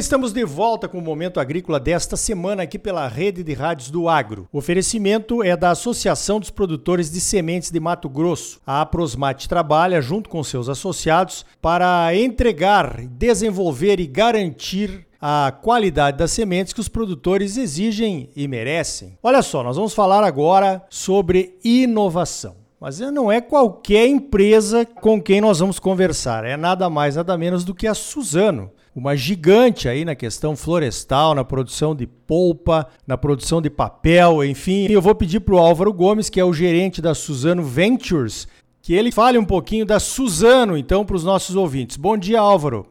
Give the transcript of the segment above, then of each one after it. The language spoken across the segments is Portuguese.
estamos de volta com o Momento Agrícola desta semana aqui pela Rede de Rádios do Agro. O oferecimento é da Associação dos Produtores de Sementes de Mato Grosso. A Aprosmate trabalha junto com seus associados para entregar, desenvolver e garantir a qualidade das sementes que os produtores exigem e merecem. Olha só, nós vamos falar agora sobre inovação. Mas não é qualquer empresa com quem nós vamos conversar, é nada mais, nada menos do que a Suzano uma gigante aí na questão florestal, na produção de polpa, na produção de papel, enfim. Eu vou pedir para o Álvaro Gomes, que é o gerente da Suzano Ventures, que ele fale um pouquinho da Suzano, então, para os nossos ouvintes. Bom dia, Álvaro.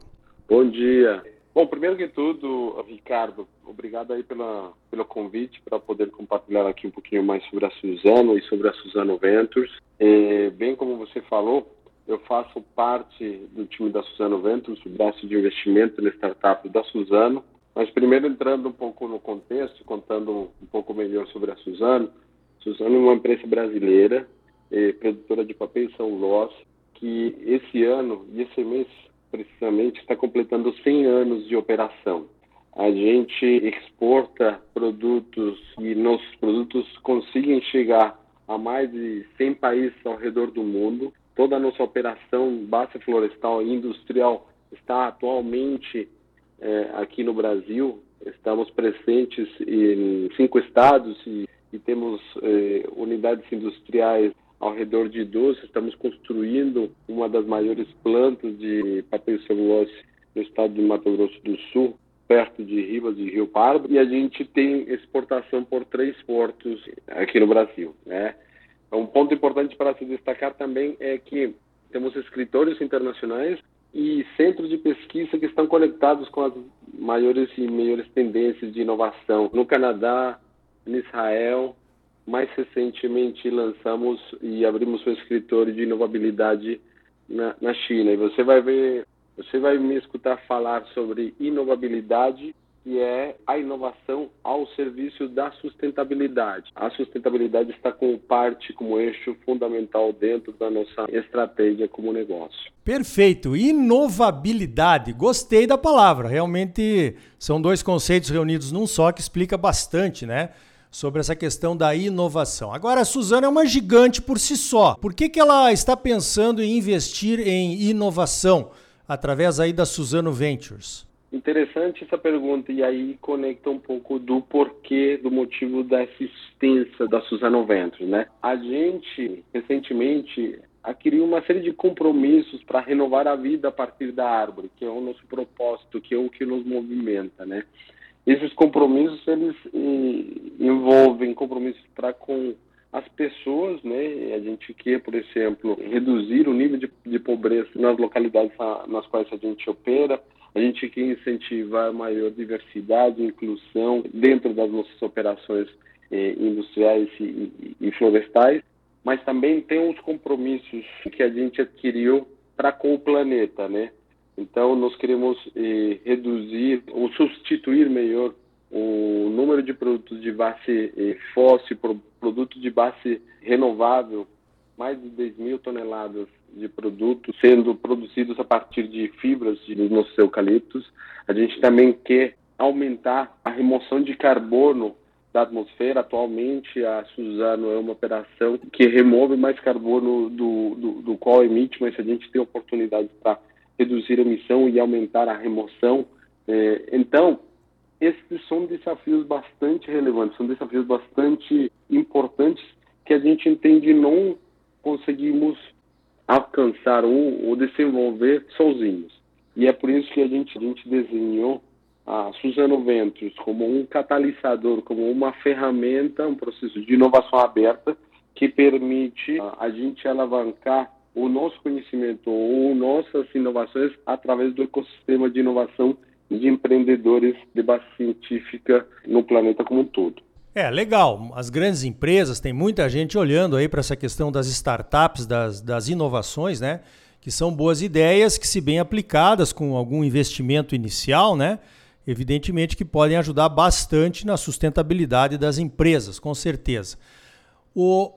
Bom dia. Bom, primeiro que tudo, Ricardo, obrigado aí pela, pelo convite para poder compartilhar aqui um pouquinho mais sobre a Suzano e sobre a Suzano Ventures. É, bem como você falou, eu faço parte do time da Suzano Ventures, o braço de investimento na startup da Suzano. Mas primeiro entrando um pouco no contexto, contando um pouco melhor sobre a Suzano. Suzano é uma empresa brasileira, eh, produtora de papel e celulose, que esse ano, e esse mês precisamente, está completando 100 anos de operação. A gente exporta produtos e nossos produtos conseguem chegar a mais de 100 países ao redor do mundo toda a nossa operação base florestal e industrial está atualmente é, aqui no Brasil. Estamos presentes em cinco estados e, e temos é, unidades industriais ao redor de 12. Estamos construindo uma das maiores plantas de papel celulose no estado de Mato Grosso do Sul, perto de Ribas e Rio Pardo. E a gente tem exportação por três portos aqui no Brasil, né? Um ponto importante para se destacar também é que temos escritórios internacionais e centros de pesquisa que estão conectados com as maiores e melhores tendências de inovação. No Canadá, em Israel, mais recentemente lançamos e abrimos um escritório de inovabilidade na, na China. E você vai ver, você vai me escutar falar sobre inovabilidade que é a inovação ao serviço da sustentabilidade. A sustentabilidade está como parte, como eixo fundamental dentro da nossa estratégia como negócio. Perfeito. Inovabilidade. Gostei da palavra. Realmente são dois conceitos reunidos num só que explica bastante, né? Sobre essa questão da inovação. Agora, a Suzana é uma gigante por si só. Por que, que ela está pensando em investir em inovação através aí da Suzano Ventures? Interessante essa pergunta e aí conecta um pouco do porquê, do motivo da existência da Suzano Ventures, né? A gente recentemente adquiriu uma série de compromissos para renovar a vida a partir da árvore, que é o nosso propósito, que é o que nos movimenta, né? Esses compromissos eles envolvem compromissos para com as pessoas, né? A gente quer, por exemplo, reduzir o nível de, de pobreza nas localidades nas quais a gente opera a gente quer incentivar maior diversidade inclusão dentro das nossas operações eh, industriais e, e, florestais, mas também tem os compromissos que a gente adquiriu para com o planeta, né? Então, nós queremos eh, reduzir ou substituir melhor o número de produtos de base eh, fóssil, produtos de base renovável, mais de 10 mil toneladas de produtos sendo produzidos a partir de fibras dos nossos eucaliptos. A gente também quer aumentar a remoção de carbono da atmosfera. Atualmente, a Suzano é uma operação que remove mais carbono do, do, do qual emite, mas a gente tem oportunidade para reduzir a emissão e aumentar a remoção. É, então, esses são desafios bastante relevantes, são desafios bastante importantes que a gente entende não conseguimos alcançar ou, ou desenvolver sozinhos. E é por isso que a gente, a gente desenhou a Suzano Ventures como um catalisador, como uma ferramenta, um processo de inovação aberta que permite a, a gente alavancar o nosso conhecimento ou nossas inovações através do ecossistema de inovação de empreendedores de base científica no planeta como um todo. É, legal. As grandes empresas, tem muita gente olhando aí para essa questão das startups, das, das inovações, né? Que são boas ideias que, se bem aplicadas com algum investimento inicial, né? Evidentemente que podem ajudar bastante na sustentabilidade das empresas, com certeza. O,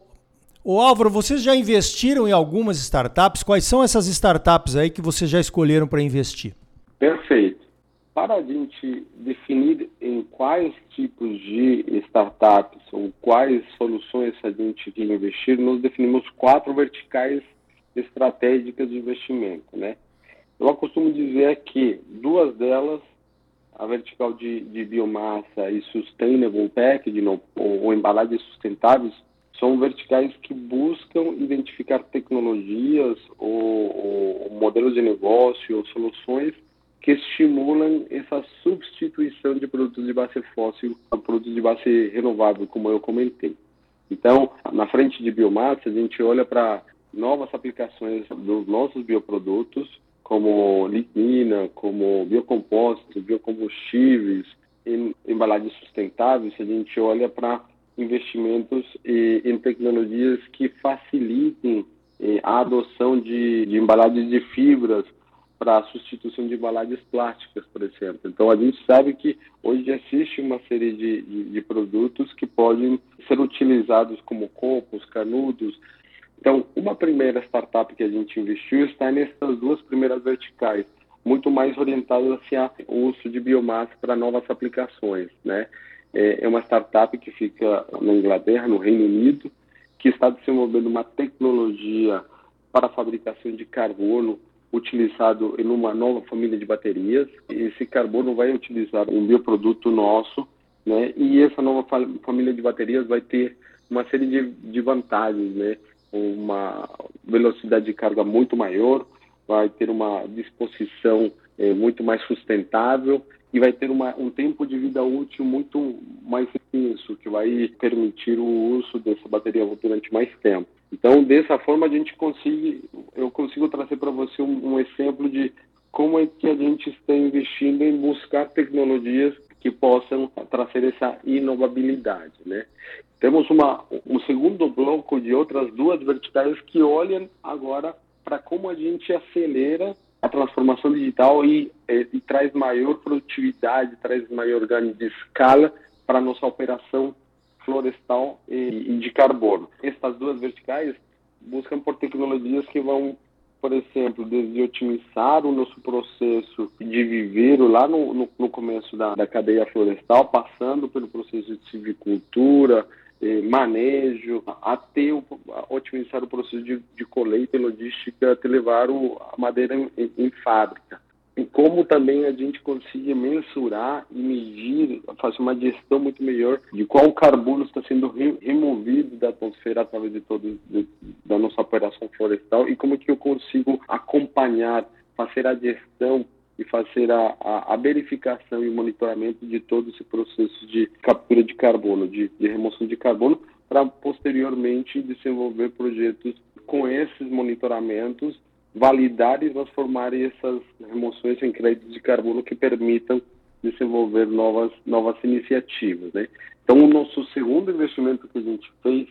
o Álvaro, vocês já investiram em algumas startups? Quais são essas startups aí que vocês já escolheram para investir? Perfeito. Para a gente definir em quais tipos de startups ou quais soluções a gente quer investir, nós definimos quatro verticais estratégicas de investimento, né? Eu costumo dizer que duas delas, a vertical de, de biomassa e sustainable packaging ou, ou embalagens sustentáveis, são verticais que buscam identificar tecnologias ou, ou modelos de negócio ou soluções que estimulam essa substituição de produtos de base fóssil a produtos de base renovável, como eu comentei. Então, na frente de biomassa, a gente olha para novas aplicações dos nossos bioprodutos, como lignina, como biocompostos, biocombustíveis, em embalagens sustentáveis, a gente olha para investimentos em tecnologias que facilitem eh, a adoção de, de embalagens de fibras para a substituição de embalagens plásticas, por exemplo. Então, a gente sabe que hoje existe uma série de, de, de produtos que podem ser utilizados como copos, canudos. Então, uma primeira startup que a gente investiu está nessas duas primeiras verticais, muito mais orientada hacia o uso de biomassa para novas aplicações, né? É, é uma startup que fica na Inglaterra, no Reino Unido, que está desenvolvendo uma tecnologia para a fabricação de carbono utilizado em uma nova família de baterias. Esse carbono vai utilizar um bioproduto nosso, né? E essa nova família de baterias vai ter uma série de, de vantagens, né? Uma velocidade de carga muito maior, vai ter uma disposição é, muito mais sustentável e vai ter uma, um tempo de vida útil muito mais intenso, que vai permitir o uso dessa bateria durante mais tempo. Então, dessa forma, a gente consegue, eu consigo trazer para você um, um, exemplo de como é que a gente está investindo em buscar tecnologias que possam trazer essa inovabilidade, né? Temos uma, um segundo bloco de outras duas verticais que olham agora para como a gente acelera a transformação digital e, e, e traz maior produtividade, traz maior ganho de escala para nossa operação florestal e, de carbono. Essas duas verticais buscam por tecnologias que vão, por exemplo, desde otimizar o nosso processo de viveiro lá no, no, no começo da, da, cadeia florestal, passando pelo processo de silvicultura, eh, manejo, até o, otimizar o processo de, de colheita e logística, até levar o, a madeira em, em fábrica e como também a gente consiga mensurar e medir, fazer uma gestão muito melhor de qual carbono está sendo re removido da atmosfera através de todo de, da nossa operação florestal e como que eu consigo acompanhar, fazer a gestão e fazer a, a, a verificação e monitoramento de todo esse processo de captura de carbono, de, de remoção de carbono, para posteriormente desenvolver projetos com esses monitoramentos validar e transformar essas remoções em créditos de carbono que permitam desenvolver novas novas iniciativas, né? Então, o nosso segundo investimento que a gente fez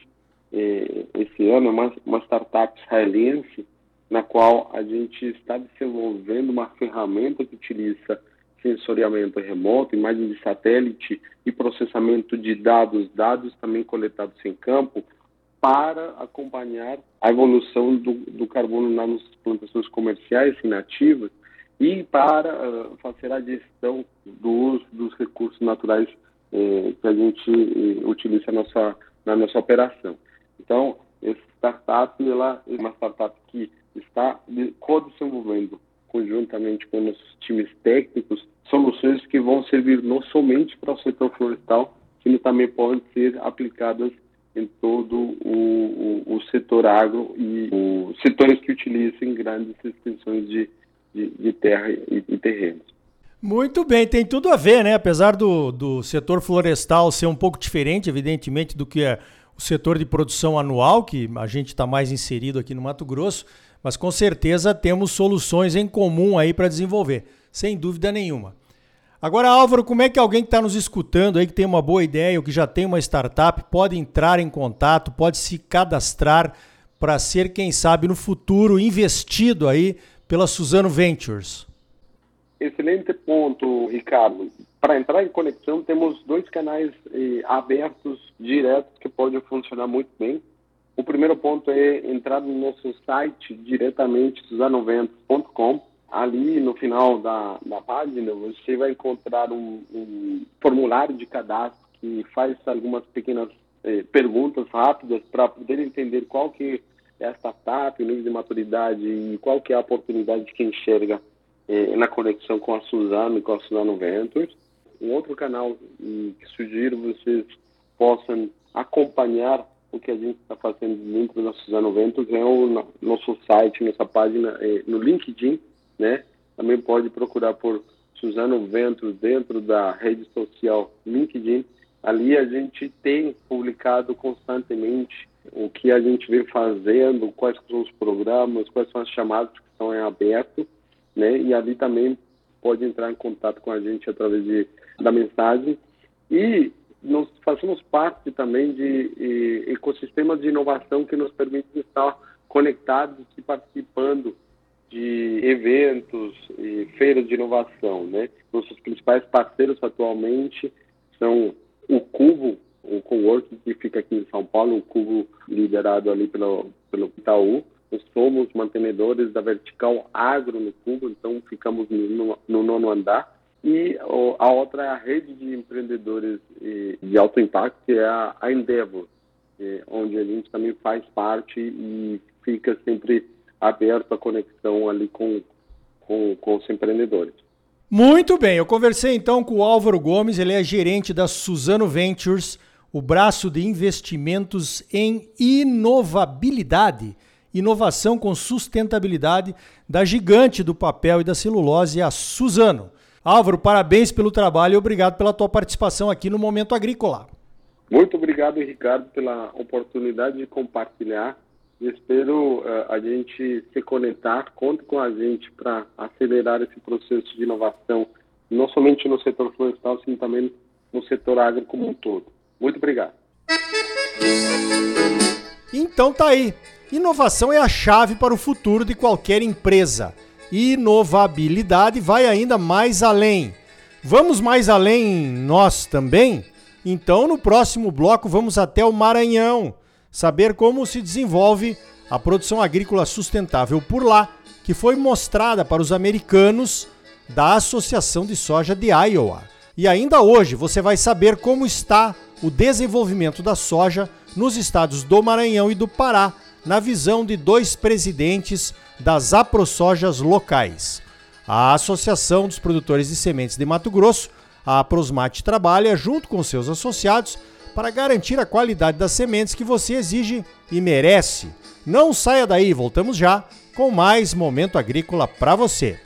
eh, esse ano é uma, uma startup israelense na qual a gente está desenvolvendo uma ferramenta que utiliza sensoriamento remoto, imagem de satélite e processamento de dados, dados também coletados em campo, para acompanhar a evolução do, do carbono nas plantações comerciais e nativas e para uh, fazer a gestão dos recursos naturais eh, que a gente eh, utiliza na nossa, na nossa operação. Então, essa startup ela é uma startup que está co-desenvolvendo conjuntamente com nossos times técnicos soluções que vão servir não somente para o setor florestal, que também podem ser aplicadas em todo o, o, o setor agro e os setores que utilizam grandes extensões de, de, de terra e, e terrenos. Muito bem, tem tudo a ver, né? Apesar do, do setor florestal ser um pouco diferente, evidentemente, do que é o setor de produção anual, que a gente está mais inserido aqui no Mato Grosso, mas com certeza temos soluções em comum aí para desenvolver, sem dúvida nenhuma. Agora, Álvaro, como é que alguém que está nos escutando aí, que tem uma boa ideia ou que já tem uma startup, pode entrar em contato, pode se cadastrar para ser, quem sabe, no futuro investido aí pela Suzano Ventures? Excelente ponto, Ricardo. Para entrar em conexão, temos dois canais eh, abertos, diretos, que podem funcionar muito bem. O primeiro ponto é entrar no nosso site diretamente, suzanoventos.com ali no final da, da página você vai encontrar um, um formulário de cadastro que faz algumas pequenas eh, perguntas rápidas para poder entender qual que é a startup, o nível de maturidade e qual que é a oportunidade que enxerga eh, na conexão com a Suzano e com a Suzano Ventures. Um outro canal eh, que sugiro vocês possam acompanhar o que a gente está fazendo dentro da Suzano Ventures é o nosso site, nossa página eh, no LinkedIn, né? Também pode procurar por Suzano Ventures dentro da rede social LinkedIn. Ali a gente tem publicado constantemente o que a gente vem fazendo, quais são os programas, quais são as chamadas que estão em aberto, né? E ali também pode entrar em contato com a gente através de, da mensagem. E nós fazemos parte também de ecossistemas de inovação que nos permitem estar conectados e participando de eventos e feiras de inovação, né? Nossos principais parceiros atualmente são o Cubo, o coworking que fica aqui em São Paulo, o Cubo liderado ali pelo, pelo Itaú. Nós somos mantenedores da vertical agro no Cubo, então ficamos no, no nono andar e a outra é a rede de empreendedores de alto impacto, que é a, Endeavor, onde a gente também faz parte e fica sempre aberto a conexão ali com, com, com os empreendedores. Muito bem, eu conversei então com o Álvaro Gomes, ele é gerente da Suzano Ventures, o braço de investimentos em inovabilidade, inovação com sustentabilidade da gigante do papel e da celulose, a Suzano. Álvaro, parabéns pelo trabalho e obrigado pela tua participação aqui no Momento Agrícola. Muito obrigado, Ricardo, pela oportunidade de compartilhar. Espero uh, a gente se conectar, conte com a gente para acelerar esse processo de inovação, não somente no setor florestal, sim também no setor agro como um todo. Muito obrigado. Então tá aí. Inovação é a chave para o futuro de qualquer empresa inovabilidade vai ainda mais além. Vamos mais além nós também? Então, no próximo bloco, vamos até o Maranhão saber como se desenvolve a produção agrícola sustentável por lá, que foi mostrada para os americanos da Associação de Soja de Iowa. E ainda hoje você vai saber como está o desenvolvimento da soja nos estados do Maranhão e do Pará, na visão de dois presidentes das aprosojas locais. A Associação dos Produtores de Sementes de Mato Grosso, a Aprosmate, trabalha junto com seus associados para garantir a qualidade das sementes que você exige e merece. Não saia daí, voltamos já com mais momento agrícola para você.